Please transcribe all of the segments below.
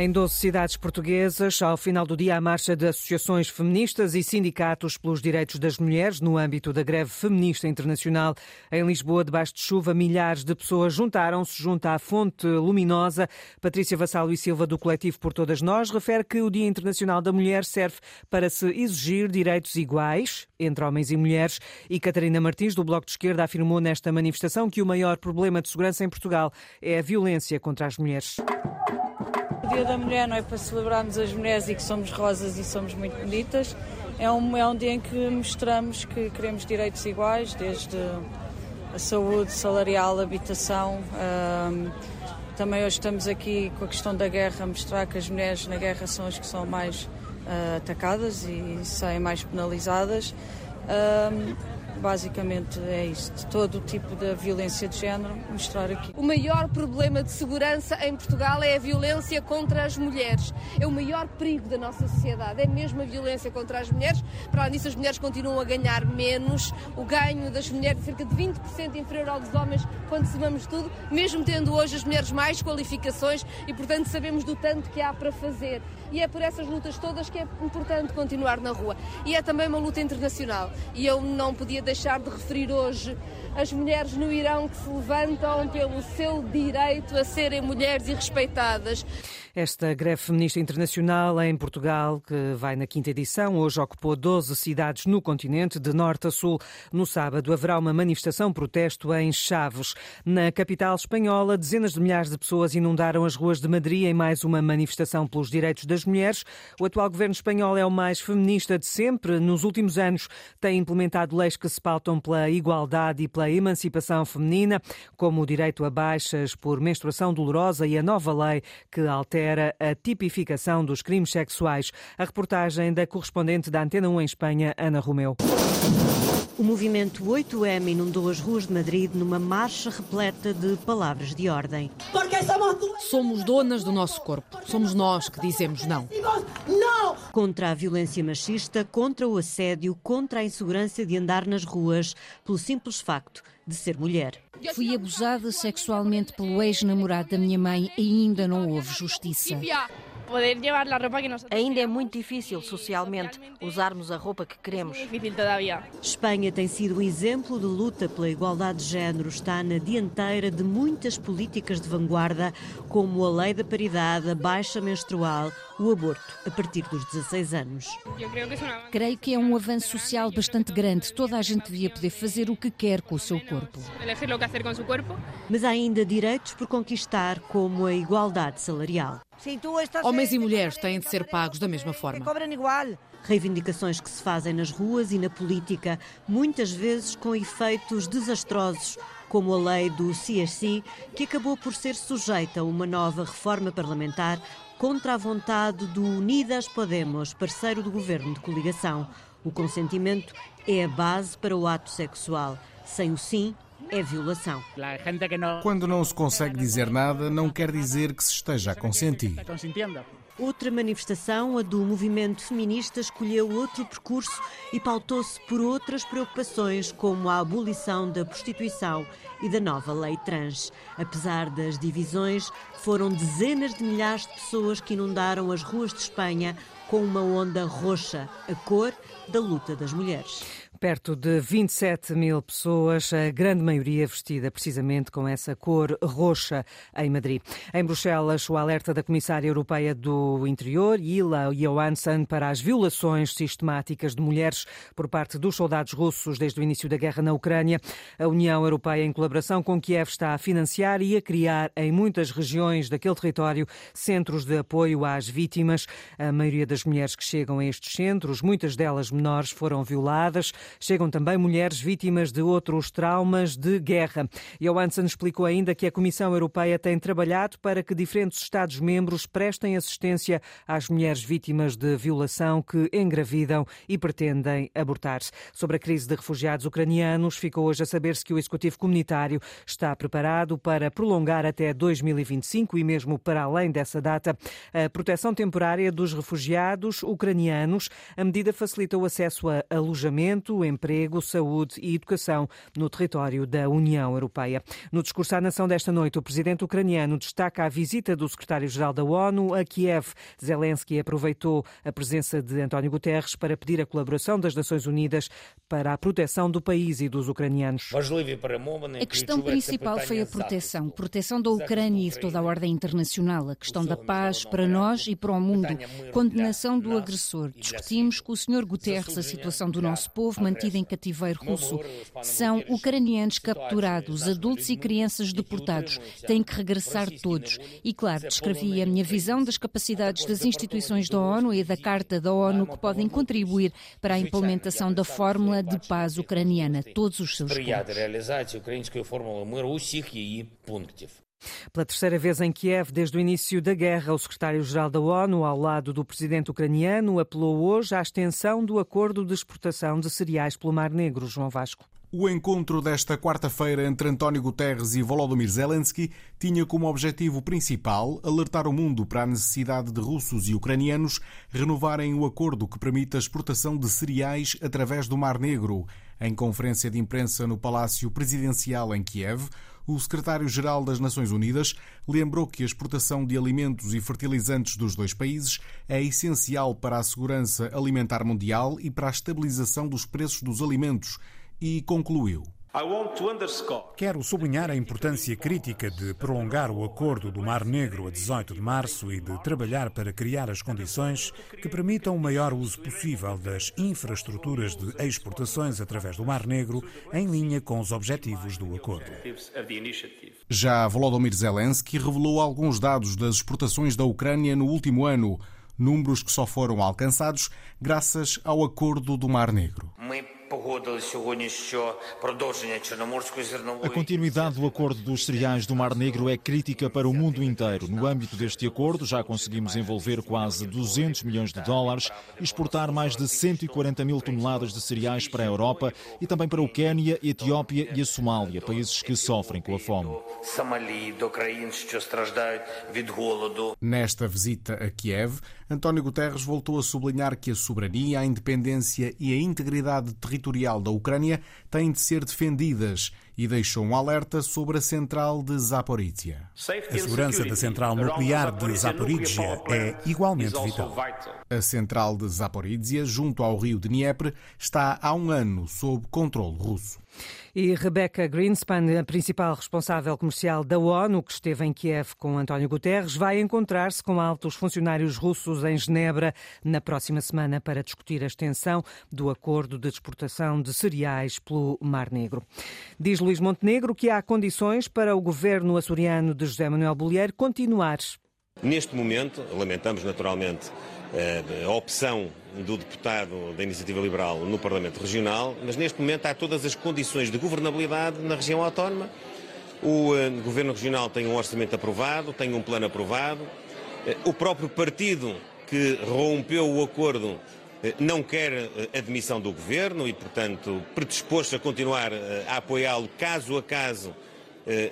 Em 12 cidades portuguesas, ao final do dia, a marcha de associações feministas e sindicatos pelos direitos das mulheres no âmbito da greve feminista internacional. Em Lisboa, debaixo de chuva, milhares de pessoas juntaram-se junto à Fonte Luminosa. Patrícia Vassalo e Silva, do coletivo Por Todas Nós, refere que o Dia Internacional da Mulher serve para se exigir direitos iguais entre homens e mulheres. E Catarina Martins, do Bloco de Esquerda, afirmou nesta manifestação que o maior problema de segurança em Portugal é a violência contra as mulheres. Dia da Mulher não é para celebrarmos as mulheres e que somos rosas e somos muito bonitas. É um, é um dia em que mostramos que queremos direitos iguais, desde a saúde, salarial, habitação. Um, também hoje estamos aqui com a questão da guerra, mostrar que as mulheres na guerra são as que são mais uh, atacadas e saem mais penalizadas. Um, Basicamente é isto. Todo o tipo de violência de género, mostrar aqui. O maior problema de segurança em Portugal é a violência contra as mulheres. É o maior perigo da nossa sociedade. É mesmo a violência contra as mulheres. Para além disso, as mulheres continuam a ganhar menos. O ganho das mulheres é cerca de 20% inferior ao dos homens quando somamos tudo, mesmo tendo hoje as mulheres mais qualificações e, portanto, sabemos do tanto que há para fazer. E é por essas lutas todas que é importante continuar na rua. E é também uma luta internacional. E eu não podia deixar de referir hoje as mulheres no Irão que se levantam pelo seu direito a serem mulheres e respeitadas. Esta greve feminista internacional em Portugal, que vai na quinta edição, hoje ocupou 12 cidades no continente, de norte a sul. No sábado haverá uma manifestação-protesto em Chaves. Na capital espanhola, dezenas de milhares de pessoas inundaram as ruas de Madrid em mais uma manifestação pelos direitos das mulheres. O atual governo espanhol é o mais feminista de sempre. Nos últimos anos, tem implementado leis que se pautam pela igualdade e pela emancipação feminina, como o direito a baixas por menstruação dolorosa e a nova lei que altera era a tipificação dos crimes sexuais. A reportagem da correspondente da Antena 1 em Espanha, Ana Romeu. O movimento 8M inundou as ruas de Madrid numa marcha repleta de palavras de ordem. Somos donas do nosso corpo. Somos nós que dizemos não. Contra a violência machista, contra o assédio, contra a insegurança de andar nas ruas, pelo simples facto de ser mulher. Fui abusada sexualmente pelo ex-namorado da minha mãe e ainda não houve justiça. Ainda é muito difícil socialmente usarmos a roupa que queremos. Espanha tem sido um exemplo de luta pela igualdade de género. Está na dianteira de muitas políticas de vanguarda, como a lei da paridade, a baixa menstrual, o aborto a partir dos 16 anos. Creio que é um avanço social bastante grande. Toda a gente devia poder fazer o que quer com o seu corpo. Mas há ainda direitos por conquistar, como a igualdade salarial. Homens e mulheres têm de ser pagos da mesma forma. Reivindicações que se fazem nas ruas e na política, muitas vezes com efeitos desastrosos, como a lei do CSC, que acabou por ser sujeita a uma nova reforma parlamentar contra a vontade do Unidas Podemos, parceiro do governo de coligação. O consentimento é a base para o ato sexual. Sem o sim, é violação. Quando não se consegue dizer nada, não quer dizer que se esteja a consentir. Outra manifestação, a do movimento feminista, escolheu outro percurso e pautou-se por outras preocupações, como a abolição da prostituição e da nova lei trans. Apesar das divisões, foram dezenas de milhares de pessoas que inundaram as ruas de Espanha com uma onda roxa, a cor da luta das mulheres. Perto de 27 mil pessoas, a grande maioria vestida precisamente com essa cor roxa em Madrid. Em Bruxelas, o alerta da Comissária Europeia do Interior, Ila Johansson, para as violações sistemáticas de mulheres por parte dos soldados russos desde o início da guerra na Ucrânia. A União Europeia, em colaboração com Kiev, está a financiar e a criar em muitas regiões daquele território centros de apoio às vítimas. A maioria das mulheres que chegam a estes centros, muitas delas menores, foram violadas. Chegam também mulheres vítimas de outros traumas de guerra. Johansson explicou ainda que a Comissão Europeia tem trabalhado para que diferentes Estados-membros prestem assistência às mulheres vítimas de violação que engravidam e pretendem abortar. Sobre a crise de refugiados ucranianos, ficou hoje a saber-se que o Executivo Comunitário está preparado para prolongar até 2025 e mesmo para além dessa data a proteção temporária dos refugiados ucranianos. A medida facilita o acesso a alojamento, emprego, saúde e educação no território da União Europeia. No discurso à nação desta noite, o presidente ucraniano destaca a visita do secretário-geral da ONU a Kiev. Zelensky aproveitou a presença de António Guterres para pedir a colaboração das Nações Unidas para a proteção do país e dos ucranianos. A questão principal foi a proteção. Proteção da Ucrânia e de toda a ordem internacional. A questão da paz para nós e para o mundo. Condenação do agressor. Discutimos com o Sr. Guterres a situação do nosso povo mantido em cativeiro russo. São ucranianos capturados, adultos e crianças deportados. Têm que regressar todos. E, claro, descrevi a minha visão das capacidades das instituições da ONU e da Carta da ONU que podem contribuir para a implementação da fórmula de paz ucraniana, todos os seus pontos. Pela terceira vez em Kiev, desde o início da guerra, o secretário-geral da ONU, ao lado do presidente ucraniano, apelou hoje à extensão do acordo de exportação de cereais pelo Mar Negro. João Vasco. O encontro desta quarta-feira entre António Guterres e Volodymyr Zelensky tinha como objetivo principal alertar o mundo para a necessidade de russos e ucranianos renovarem o acordo que permite a exportação de cereais através do Mar Negro. Em conferência de imprensa no Palácio Presidencial em Kiev, o secretário-geral das Nações Unidas lembrou que a exportação de alimentos e fertilizantes dos dois países é essencial para a segurança alimentar mundial e para a estabilização dos preços dos alimentos e concluiu. Quero sublinhar a importância crítica de prolongar o acordo do Mar Negro a 18 de março e de trabalhar para criar as condições que permitam o maior uso possível das infraestruturas de exportações através do Mar Negro, em linha com os objetivos do acordo. Já Volodymyr Zelensky revelou alguns dados das exportações da Ucrânia no último ano, números que só foram alcançados graças ao acordo do Mar Negro. A continuidade do acordo dos cereais do Mar Negro é crítica para o mundo inteiro. No âmbito deste acordo, já conseguimos envolver quase 200 milhões de dólares e exportar mais de 140 mil toneladas de cereais para a Europa e também para o Quênia, Etiópia e a Somália, países que sofrem com a fome. Nesta visita a Kiev, António Guterres voltou a sublinhar que a soberania, a independência e a integridade territorial da Ucrânia têm de ser defendidas e deixou um alerta sobre a central de Zaporizhia. A segurança da central nuclear de Zaporizhia é igualmente vital. A central de Zaporizhia, junto ao rio de Dnieper, está há um ano sob controle russo. E Rebecca Greenspan, a principal responsável comercial da ONU, que esteve em Kiev com António Guterres, vai encontrar-se com altos funcionários russos em Genebra na próxima semana para discutir a extensão do acordo de exportação de cereais pelo Mar Negro. Diz Luís Montenegro que há condições para o governo açoriano de José Manuel Bolheiro continuar. Neste momento, lamentamos naturalmente a opção do deputado da Iniciativa Liberal no Parlamento Regional, mas neste momento há todas as condições de governabilidade na região autónoma. O uh, Governo Regional tem um orçamento aprovado, tem um plano aprovado. Uh, o próprio partido que rompeu o acordo não quer admissão do Governo e, portanto, predisposto a continuar a apoiá-lo caso a caso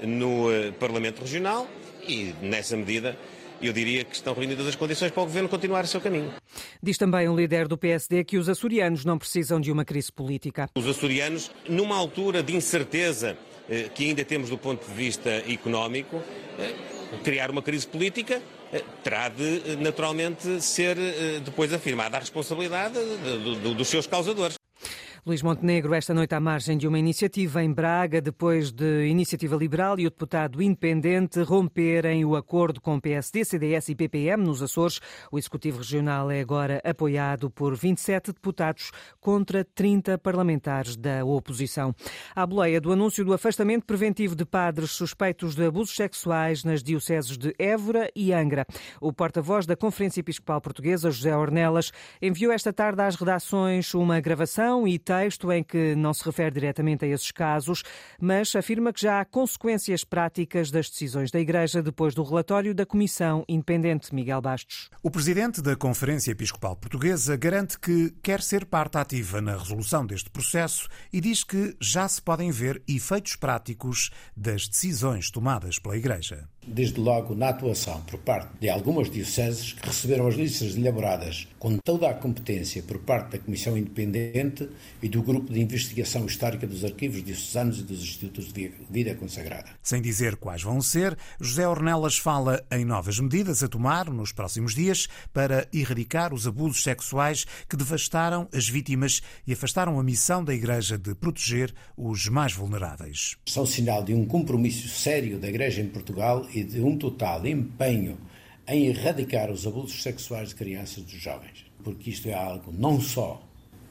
no Parlamento Regional e, nessa medida, eu diria que estão reunidas as condições para o Governo continuar o seu caminho. Diz também um líder do PSD que os açorianos não precisam de uma crise política. Os açorianos, numa altura de incerteza eh, que ainda temos do ponto de vista económico, eh, criar uma crise política eh, terá de, naturalmente, ser depois afirmada a responsabilidade dos seus causadores. Luís Montenegro, esta noite à margem de uma iniciativa em Braga, depois de Iniciativa Liberal e o deputado independente romperem o acordo com PSD, CDS e PPM nos Açores. O Executivo Regional é agora apoiado por 27 deputados contra 30 parlamentares da oposição. A boleia do anúncio do afastamento preventivo de padres suspeitos de abusos sexuais nas dioceses de Évora e Angra. O porta-voz da Conferência Episcopal Portuguesa, José Ornelas, enviou esta tarde às redações uma gravação e texto em que não se refere diretamente a esses casos, mas afirma que já há consequências práticas das decisões da Igreja depois do relatório da Comissão Independente Miguel Bastos. O presidente da Conferência Episcopal Portuguesa garante que quer ser parte ativa na resolução deste processo e diz que já se podem ver efeitos práticos das decisões tomadas pela Igreja. Desde logo na atuação por parte de algumas dioceses que receberam as listas elaboradas com toda a competência por parte da Comissão Independente e do Grupo de Investigação Histórica dos Arquivos Diocesanos e dos Institutos de Vida Consagrada. Sem dizer quais vão ser, José Ornelas fala em novas medidas a tomar nos próximos dias para erradicar os abusos sexuais que devastaram as vítimas e afastaram a missão da Igreja de proteger os mais vulneráveis. São sinal de um compromisso sério da Igreja em Portugal e de um total empenho em erradicar os abusos sexuais de crianças e dos jovens, porque isto é algo não só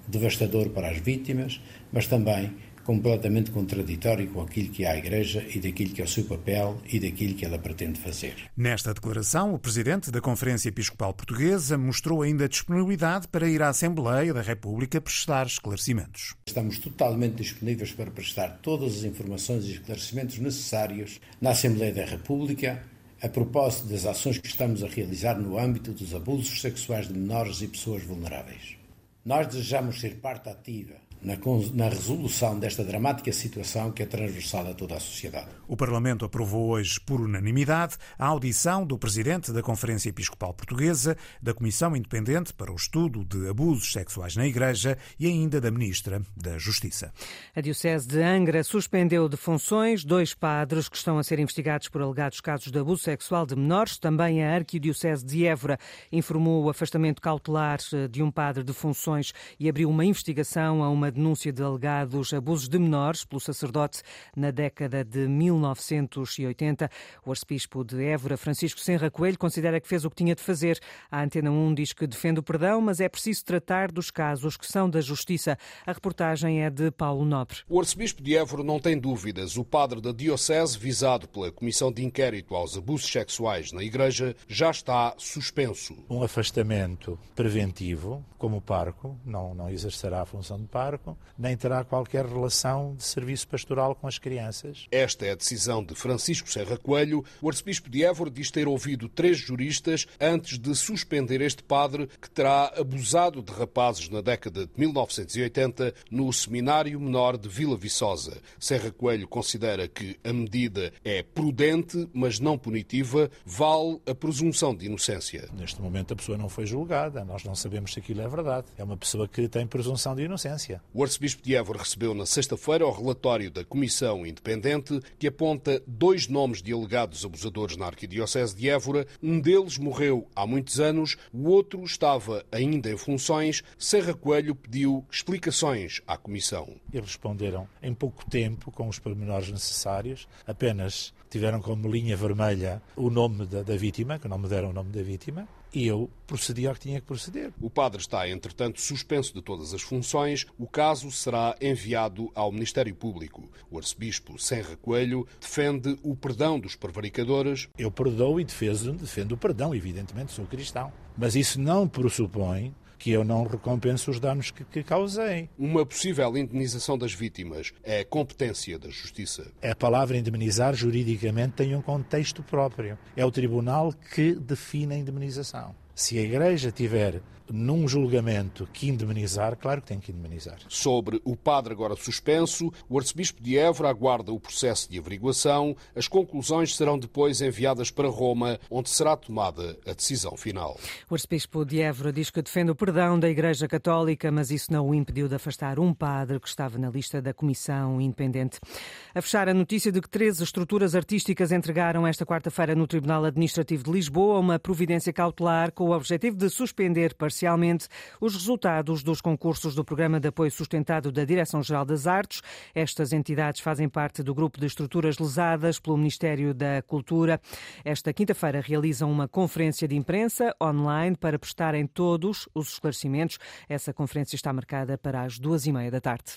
devastador para as vítimas, mas também completamente contraditório com aquilo que é a Igreja e daquilo que é o seu papel e daquilo que ela pretende fazer. Nesta declaração, o presidente da Conferência Episcopal Portuguesa mostrou ainda disponibilidade para ir à Assembleia da República prestar esclarecimentos. Estamos totalmente disponíveis para prestar todas as informações e esclarecimentos necessários na Assembleia da República a propósito das ações que estamos a realizar no âmbito dos abusos sexuais de menores e pessoas vulneráveis. Nós desejamos ser parte ativa na, na, resolução desta dramática situação que é transversal a toda a sociedade. O Parlamento aprovou hoje, por unanimidade, a audição do Presidente da Conferência Episcopal Portuguesa, da Comissão Independente para o Estudo de Abusos Sexuais na Igreja e ainda da Ministra da Justiça. A Diocese de Angra suspendeu de funções dois padres que estão a ser investigados por alegados casos de abuso sexual de menores. Também a Arquidiocese de Évora informou o afastamento cautelar eh, de um padre de funções e abriu uma investigação a uma denúncia de alegados abusos de menores pelo sacerdote na década de 1980. O arcebispo de Évora, Francisco Senra Coelho, considera que fez o que tinha de fazer. A Antena 1 diz que defende o perdão, mas é preciso tratar dos casos que são da justiça. A reportagem é de Paulo Nobre. O arcebispo de Évora não tem dúvidas. O padre da diocese, visado pela Comissão de Inquérito aos Abusos Sexuais na Igreja, já está suspenso. Um afastamento preventivo, como parco, não, não exercerá a função de parco, nem terá qualquer relação de serviço pastoral com as crianças. Esta é a decisão de Francisco Serra Coelho. O arcebispo de Évora diz ter ouvido três juristas antes de suspender este padre que terá abusado de rapazes na década de 1980 no Seminário Menor de Vila Viçosa. Serra Coelho considera que a medida é prudente, mas não punitiva, vale a presunção de inocência. Neste momento a pessoa não foi julgada, nós não sabemos se aquilo é verdade. É uma pessoa que tem presunção de inocência. O arcebispo de Évora recebeu na sexta-feira o relatório da Comissão Independente que aponta dois nomes de alegados abusadores na Arquidiocese de Évora. Um deles morreu há muitos anos, o outro estava ainda em funções. Serra Coelho pediu explicações à Comissão. Eles responderam em pouco tempo, com os pormenores necessários, apenas tiveram como linha vermelha o nome da, da vítima, que não me deram o nome da vítima, e eu procedi ao que tinha que proceder. O padre está, entretanto, suspenso de todas as funções. O caso será enviado ao Ministério Público. O arcebispo Serra Coelho defende o perdão dos prevaricadores. Eu perdoo e defendo, defendo o perdão, evidentemente, sou cristão. Mas isso não pressupõe que eu não recompenso os danos que, que, causei. Uma possível indemnização das vítimas é competência da Justiça. A palavra indemnizar juridicamente tem um contexto próprio. É o tribunal que define a indemnização. Se a Igreja tiver num julgamento que indemnizar, claro que tem que indemnizar. Sobre o padre agora suspenso, o arcebispo de Évora aguarda o processo de averiguação. As conclusões serão depois enviadas para Roma, onde será tomada a decisão final. O arcebispo de Évora diz que defende o perdão da Igreja Católica, mas isso não o impediu de afastar um padre que estava na lista da Comissão Independente. A fechar a notícia de que 13 estruturas artísticas entregaram esta quarta-feira no Tribunal Administrativo de Lisboa uma providência cautelar com o objetivo de suspender parcialmente os resultados dos concursos do Programa de Apoio Sustentado da Direção-Geral das Artes. Estas entidades fazem parte do grupo de estruturas lesadas pelo Ministério da Cultura. Esta quinta-feira realizam uma conferência de imprensa online para prestarem todos os esclarecimentos. Essa conferência está marcada para as duas e meia da tarde.